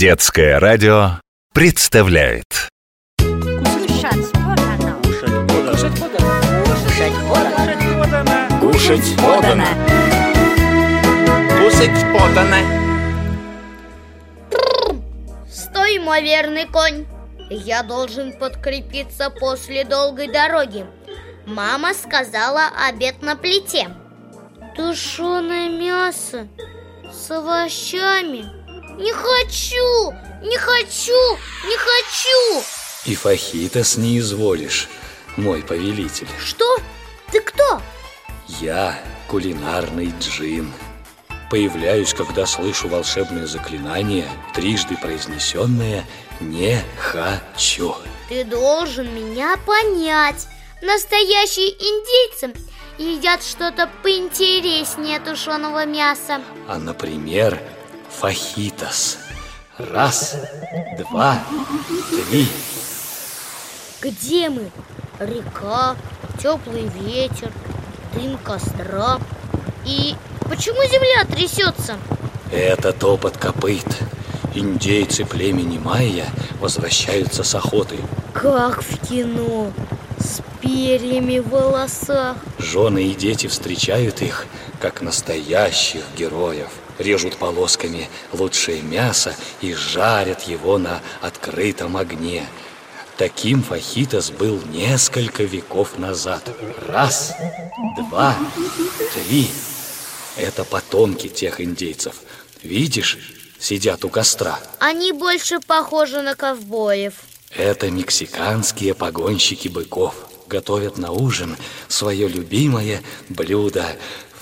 Детское радио представляет Кушать подано. Кушать подано. Кушать подано. Кушать подано. Стой, мой верный конь! Я должен подкрепиться после долгой дороги. Мама сказала обед на плите. Тушеное мясо с овощами. Не хочу, не хочу, не хочу. И фахитос не изволишь, мой повелитель. Что? Ты кто? Я кулинарный джин. Появляюсь, когда слышу волшебное заклинание, трижды произнесенное «не хочу». Ты должен меня понять. Настоящие индейцы едят что-то поинтереснее тушеного мяса. А, например, фахитос. Раз, два, три. Где мы? Река, теплый ветер, дым костра. И почему земля трясется? Это топот копыт. Индейцы племени майя возвращаются с охоты. Как в кино, с перьями в волосах. Жены и дети встречают их, как настоящих героев. Режут полосками лучшее мясо и жарят его на открытом огне. Таким фахитос был несколько веков назад. Раз, два, три. Это потомки тех индейцев. Видишь, сидят у костра. Они больше похожи на ковбоев. Это мексиканские погонщики быков. Готовят на ужин свое любимое блюдо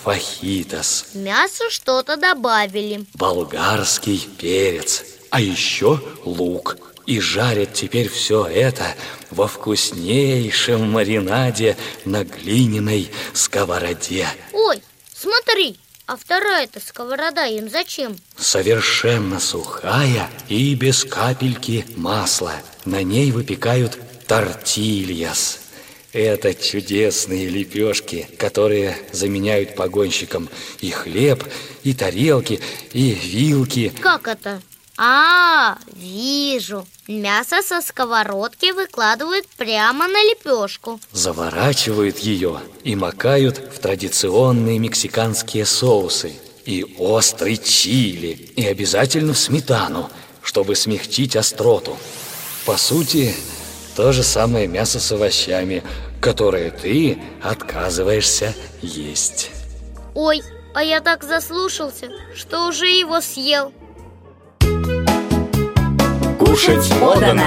фахитос. Мясо что-то добавили. Болгарский перец, а еще лук. И жарят теперь все это во вкуснейшем маринаде на глиняной сковороде. Ой, смотри, а вторая-то сковорода им зачем? Совершенно сухая и без капельки масла. На ней выпекают тортильяс. Это чудесные лепешки, которые заменяют погонщикам и хлеб, и тарелки, и вилки. Как это? А, вижу. Мясо со сковородки выкладывают прямо на лепешку. Заворачивают ее и макают в традиционные мексиканские соусы. И острый чили, и обязательно в сметану, чтобы смягчить остроту. По сути, то же самое мясо с овощами, которое ты отказываешься есть. Ой, а я так заслушался, что уже его съел. Кушать подано.